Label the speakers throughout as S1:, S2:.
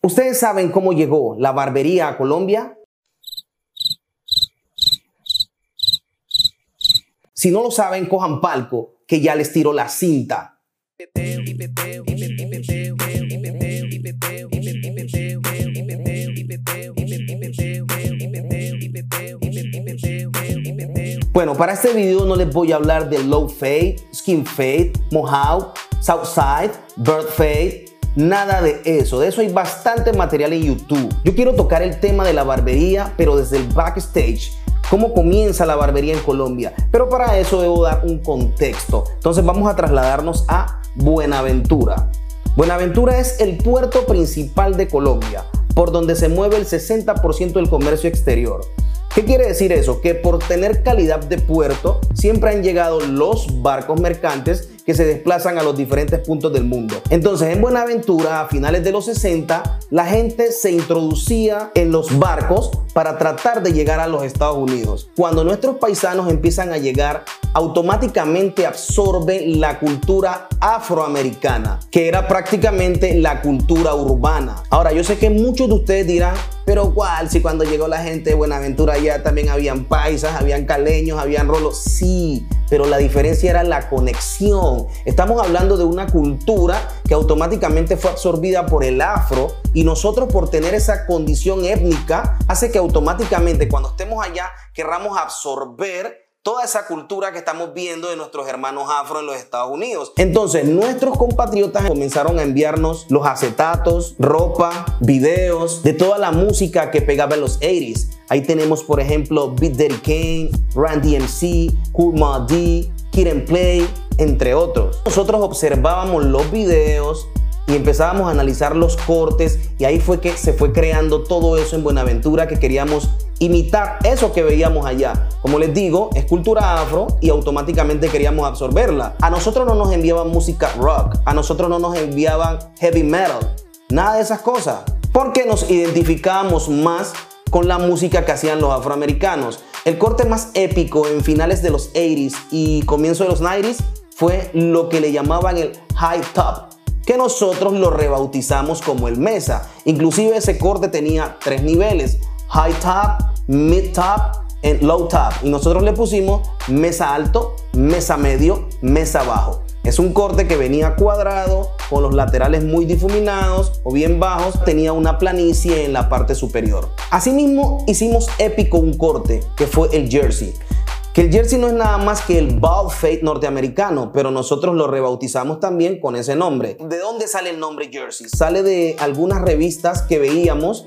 S1: ¿Ustedes saben cómo llegó la barbería a Colombia? Si no lo saben, cojan palco, que ya les tiro la cinta. Bueno, para este video no les voy a hablar de low fade, skin fade, mohawk, southside, bird fade, nada de eso. De eso hay bastante material en YouTube. Yo quiero tocar el tema de la barbería, pero desde el backstage. Cómo comienza la barbería en Colombia. Pero para eso debo dar un contexto. Entonces vamos a trasladarnos a Buenaventura. Buenaventura es el puerto principal de Colombia, por donde se mueve el 60% del comercio exterior. ¿Qué quiere decir eso? Que por tener calidad de puerto siempre han llegado los barcos mercantes que se desplazan a los diferentes puntos del mundo. Entonces, en Buenaventura, a finales de los 60, la gente se introducía en los barcos para tratar de llegar a los Estados Unidos. Cuando nuestros paisanos empiezan a llegar, automáticamente absorben la cultura afroamericana, que era prácticamente la cultura urbana. Ahora, yo sé que muchos de ustedes dirán, pero ¿cuál? Si cuando llegó la gente de Buenaventura ya también habían paisas, habían caleños, habían rolos. Sí, pero la diferencia era la conexión. Estamos hablando de una cultura que automáticamente fue absorbida por el afro y nosotros por tener esa condición étnica hace que automáticamente cuando estemos allá querramos absorber toda esa cultura que estamos viendo de nuestros hermanos afro en los Estados Unidos. Entonces, nuestros compatriotas comenzaron a enviarnos los acetatos, ropa, videos de toda la música que pegaba en los 80s. Ahí tenemos, por ejemplo, Beat Daddy Kane, Randy MC, Cool D, Kid and Play, entre otros. Nosotros observábamos los videos, y empezábamos a analizar los cortes y ahí fue que se fue creando todo eso en Buenaventura que queríamos imitar eso que veíamos allá. Como les digo, es cultura afro y automáticamente queríamos absorberla. A nosotros no nos enviaban música rock, a nosotros no nos enviaban heavy metal, nada de esas cosas, porque nos identificábamos más con la música que hacían los afroamericanos. El corte más épico en finales de los 80s y comienzo de los 90s fue lo que le llamaban el high top, que nosotros lo rebautizamos como el mesa. Inclusive ese corte tenía tres niveles, high top, mid top y low top. Y nosotros le pusimos mesa alto, mesa medio, mesa bajo. Es un corte que venía cuadrado, con los laterales muy difuminados o bien bajos, tenía una planicie en la parte superior. Asimismo, hicimos épico un corte que fue el jersey. Que el jersey no es nada más que el bald fade norteamericano, pero nosotros lo rebautizamos también con ese nombre. ¿De dónde sale el nombre jersey? Sale de algunas revistas que veíamos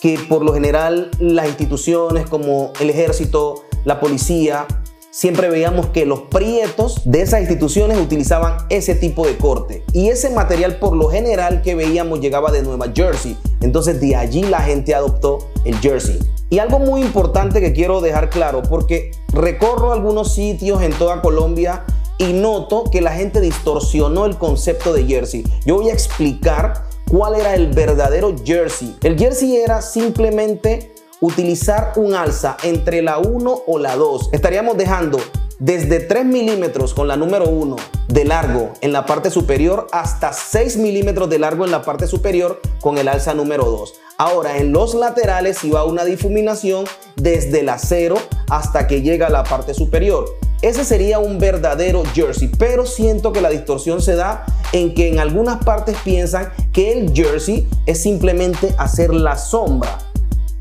S1: que por lo general las instituciones como el ejército, la policía, siempre veíamos que los prietos de esas instituciones utilizaban ese tipo de corte. Y ese material por lo general que veíamos llegaba de Nueva Jersey. Entonces de allí la gente adoptó el jersey. Y algo muy importante que quiero dejar claro, porque recorro algunos sitios en toda Colombia y noto que la gente distorsionó el concepto de jersey. Yo voy a explicar cuál era el verdadero jersey. El jersey era simplemente utilizar un alza entre la 1 o la 2. Estaríamos dejando desde 3 milímetros con la número 1 de largo en la parte superior hasta 6 milímetros de largo en la parte superior con el alza número 2. Ahora en los laterales iba una difuminación desde la 0 hasta que llega a la parte superior. Ese sería un verdadero jersey, pero siento que la distorsión se da en que en algunas partes piensan que el jersey es simplemente hacer la sombra.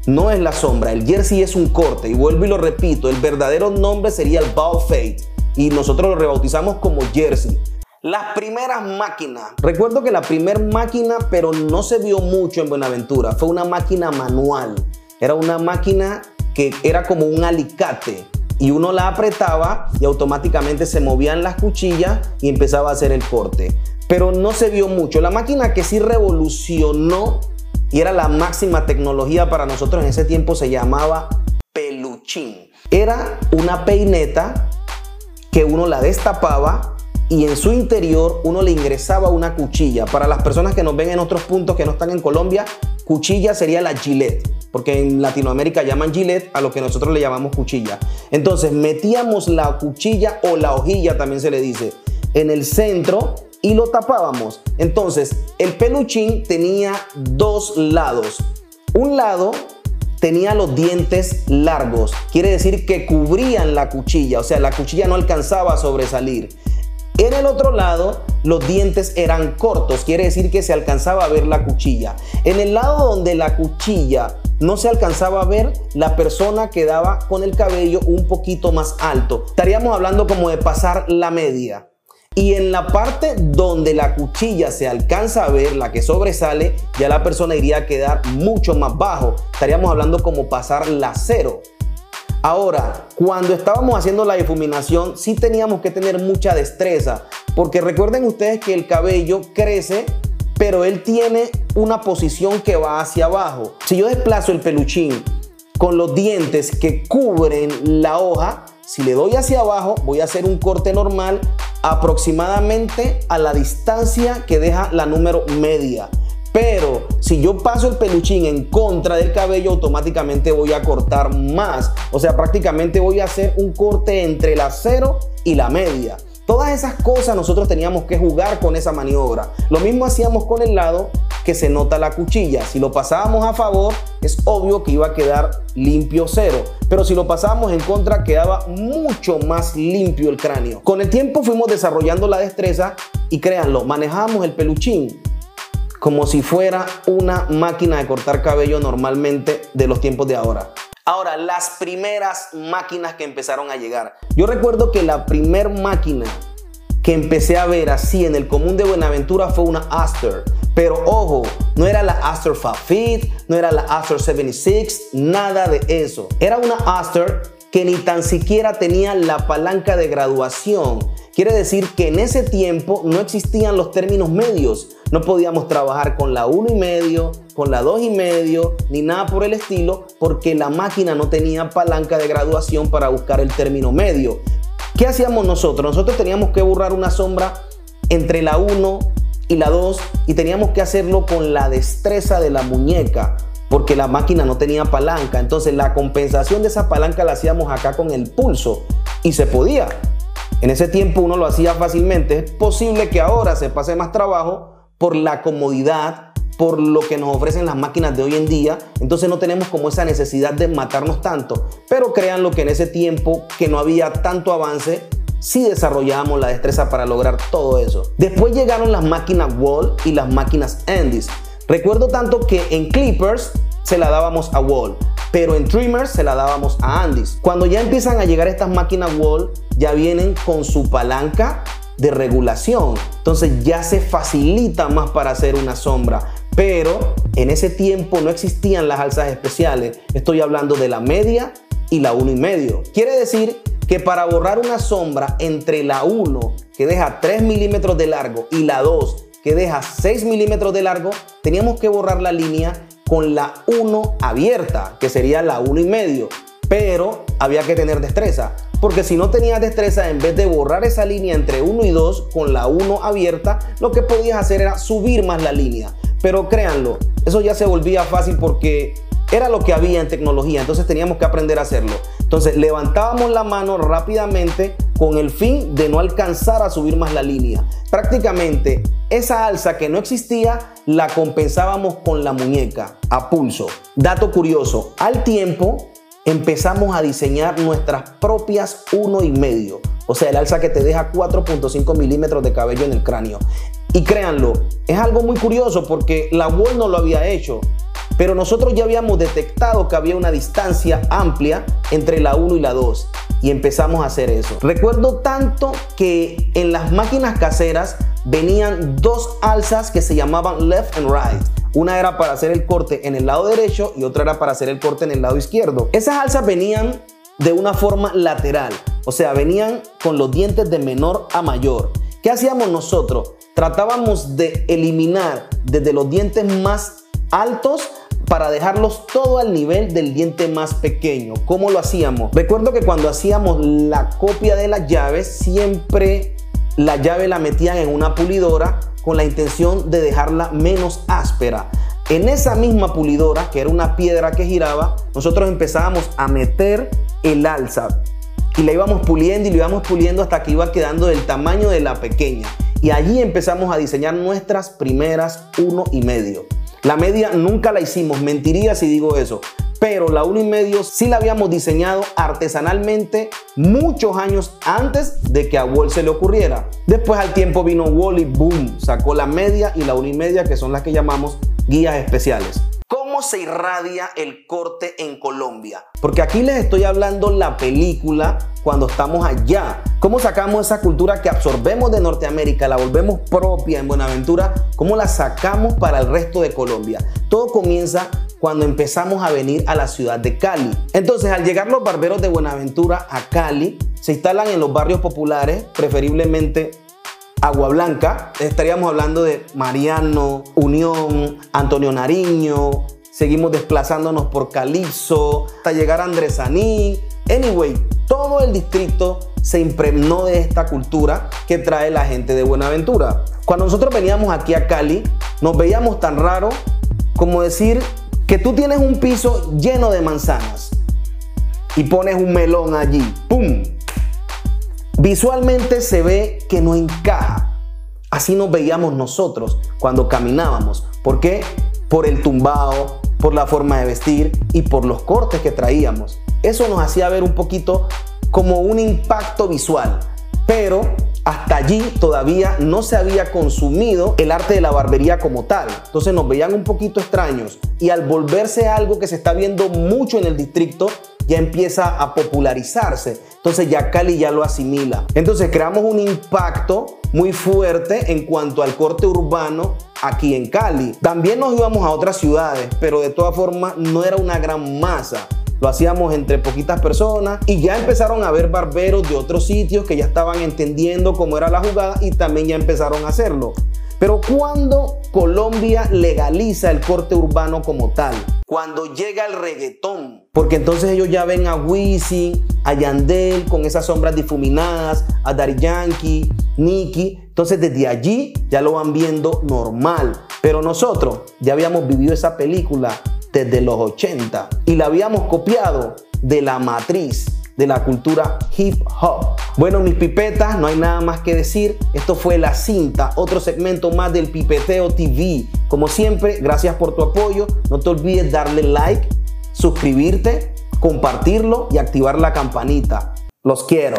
S1: No es la sombra, el jersey es un corte y vuelvo y lo repito, el verdadero nombre sería el ball fade y nosotros lo rebautizamos como jersey. Las primeras máquinas. Recuerdo que la primera máquina, pero no se vio mucho en Buenaventura, fue una máquina manual. Era una máquina que era como un alicate y uno la apretaba y automáticamente se movían las cuchillas y empezaba a hacer el corte. Pero no se vio mucho. La máquina que sí revolucionó y era la máxima tecnología para nosotros en ese tiempo se llamaba peluchín. Era una peineta que uno la destapaba y en su interior uno le ingresaba una cuchilla. Para las personas que nos ven en otros puntos que no están en Colombia, cuchilla sería la Gillette, porque en Latinoamérica llaman Gillette a lo que nosotros le llamamos cuchilla. Entonces metíamos la cuchilla o la hojilla también se le dice en el centro y lo tapábamos. Entonces, el peluchín tenía dos lados. Un lado tenía los dientes largos, quiere decir que cubrían la cuchilla, o sea, la cuchilla no alcanzaba a sobresalir. En el otro lado, los dientes eran cortos, quiere decir que se alcanzaba a ver la cuchilla. En el lado donde la cuchilla no se alcanzaba a ver, la persona quedaba con el cabello un poquito más alto. Estaríamos hablando como de pasar la media. Y en la parte donde la cuchilla se alcanza a ver, la que sobresale, ya la persona iría a quedar mucho más bajo. Estaríamos hablando como pasar la cero. Ahora, cuando estábamos haciendo la difuminación, sí teníamos que tener mucha destreza, porque recuerden ustedes que el cabello crece, pero él tiene una posición que va hacia abajo. Si yo desplazo el peluchín con los dientes que cubren la hoja, si le doy hacia abajo, voy a hacer un corte normal aproximadamente a la distancia que deja la número media. Pero si yo paso el peluchín en contra del cabello, automáticamente voy a cortar más. O sea, prácticamente voy a hacer un corte entre la cero y la media. Todas esas cosas nosotros teníamos que jugar con esa maniobra. Lo mismo hacíamos con el lado que se nota la cuchilla. Si lo pasábamos a favor, es obvio que iba a quedar limpio cero. Pero si lo pasábamos en contra, quedaba mucho más limpio el cráneo. Con el tiempo fuimos desarrollando la destreza y créanlo, manejamos el peluchín como si fuera una máquina de cortar cabello normalmente de los tiempos de ahora. Ahora, las primeras máquinas que empezaron a llegar. Yo recuerdo que la primer máquina que empecé a ver así en el común de Buenaventura fue una Aster. Pero ojo, no era la Aster Fit, no era la Aster 76, nada de eso. Era una Aster que ni tan siquiera tenía la palanca de graduación. Quiere decir que en ese tiempo no existían los términos medios. No podíamos trabajar con la 1 y medio, con la 2 y medio, ni nada por el estilo, porque la máquina no tenía palanca de graduación para buscar el término medio. ¿Qué hacíamos nosotros? Nosotros teníamos que borrar una sombra entre la 1 y la 2 y teníamos que hacerlo con la destreza de la muñeca porque la máquina no tenía palanca. Entonces la compensación de esa palanca la hacíamos acá con el pulso y se podía. En ese tiempo uno lo hacía fácilmente. Es posible que ahora se pase más trabajo por la comodidad, por lo que nos ofrecen las máquinas de hoy en día. Entonces no tenemos como esa necesidad de matarnos tanto. Pero créanlo que en ese tiempo que no había tanto avance, sí desarrollábamos la destreza para lograr todo eso. Después llegaron las máquinas Wall y las máquinas Andys. Recuerdo tanto que en Clippers se la dábamos a Wall, pero en Trimmers se la dábamos a Andys. Cuando ya empiezan a llegar estas máquinas Wall, ya vienen con su palanca de regulación. Entonces ya se facilita más para hacer una sombra. Pero en ese tiempo no existían las alzas especiales. Estoy hablando de la media y la 1 y medio. Quiere decir que para borrar una sombra entre la 1 que deja 3 milímetros de largo y la 2 que deja 6 milímetros de largo, teníamos que borrar la línea con la 1 abierta, que sería la 1 y medio. Pero había que tener destreza. Porque si no tenías destreza, en vez de borrar esa línea entre 1 y 2 con la 1 abierta, lo que podías hacer era subir más la línea. Pero créanlo, eso ya se volvía fácil porque era lo que había en tecnología, entonces teníamos que aprender a hacerlo. Entonces levantábamos la mano rápidamente con el fin de no alcanzar a subir más la línea. Prácticamente esa alza que no existía la compensábamos con la muñeca a pulso. Dato curioso, al tiempo empezamos a diseñar nuestras propias uno y medio. O sea, el alza que te deja 4.5 milímetros de cabello en el cráneo. Y créanlo, es algo muy curioso porque la Wall no lo había hecho. Pero nosotros ya habíamos detectado que había una distancia amplia entre la 1 y la 2 y empezamos a hacer eso. Recuerdo tanto que en las máquinas caseras venían dos alzas que se llamaban left and right. Una era para hacer el corte en el lado derecho y otra era para hacer el corte en el lado izquierdo. Esas alzas venían de una forma lateral, o sea, venían con los dientes de menor a mayor. ¿Qué hacíamos nosotros? Tratábamos de eliminar desde los dientes más altos para dejarlos todo al nivel del diente más pequeño. ¿Cómo lo hacíamos? Recuerdo que cuando hacíamos la copia de las llaves, siempre la llave la metían en una pulidora con la intención de dejarla menos áspera. En esa misma pulidora, que era una piedra que giraba, nosotros empezábamos a meter el alza y la íbamos puliendo y la íbamos puliendo hasta que iba quedando del tamaño de la pequeña. y allí empezamos a diseñar nuestras primeras uno y medio. La media nunca la hicimos, mentiría si digo eso, pero la uno y medio sí la habíamos diseñado artesanalmente muchos años antes de que a Wall se le ocurriera. Después al tiempo vino Wall boom, sacó la media y la uno y media que son las que llamamos guías especiales. ¿Cómo se irradia el corte en Colombia? Porque aquí les estoy hablando la película cuando estamos allá. ¿Cómo sacamos esa cultura que absorbemos de Norteamérica, la volvemos propia en Buenaventura? ¿Cómo la sacamos para el resto de Colombia? Todo comienza cuando empezamos a venir a la ciudad de Cali. Entonces, al llegar los barberos de Buenaventura a Cali, se instalan en los barrios populares, preferiblemente Agua Blanca, estaríamos hablando de Mariano, Unión, Antonio Nariño, seguimos desplazándonos por Calipso, hasta llegar a Andresaní. Anyway, todo el distrito se impregnó de esta cultura que trae la gente de Buenaventura. Cuando nosotros veníamos aquí a Cali, nos veíamos tan raro como decir que tú tienes un piso lleno de manzanas y pones un melón allí, ¡pum! Visualmente se ve que no encaja. Así nos veíamos nosotros cuando caminábamos. ¿Por qué? Por el tumbao, por la forma de vestir y por los cortes que traíamos. Eso nos hacía ver un poquito como un impacto visual. Pero hasta allí todavía no se había consumido el arte de la barbería como tal. Entonces nos veían un poquito extraños. Y al volverse algo que se está viendo mucho en el distrito, ya empieza a popularizarse. Entonces ya Cali ya lo asimila. Entonces creamos un impacto muy fuerte en cuanto al corte urbano aquí en Cali. También nos íbamos a otras ciudades, pero de todas formas no era una gran masa. Lo hacíamos entre poquitas personas y ya empezaron a ver barberos de otros sitios que ya estaban entendiendo cómo era la jugada y también ya empezaron a hacerlo. Pero cuando Colombia legaliza el corte urbano como tal, cuando llega el reggaetón, porque entonces ellos ya ven a Wisin, a Yandel con esas sombras difuminadas, a Daddy Yankee, Nicky, entonces desde allí ya lo van viendo normal. Pero nosotros ya habíamos vivido esa película desde los 80 y la habíamos copiado de la matriz de la cultura hip hop. Bueno, mis pipetas, no hay nada más que decir. Esto fue La Cinta, otro segmento más del Pipeteo TV. Como siempre, gracias por tu apoyo. No te olvides darle like, suscribirte, compartirlo y activar la campanita. Los quiero.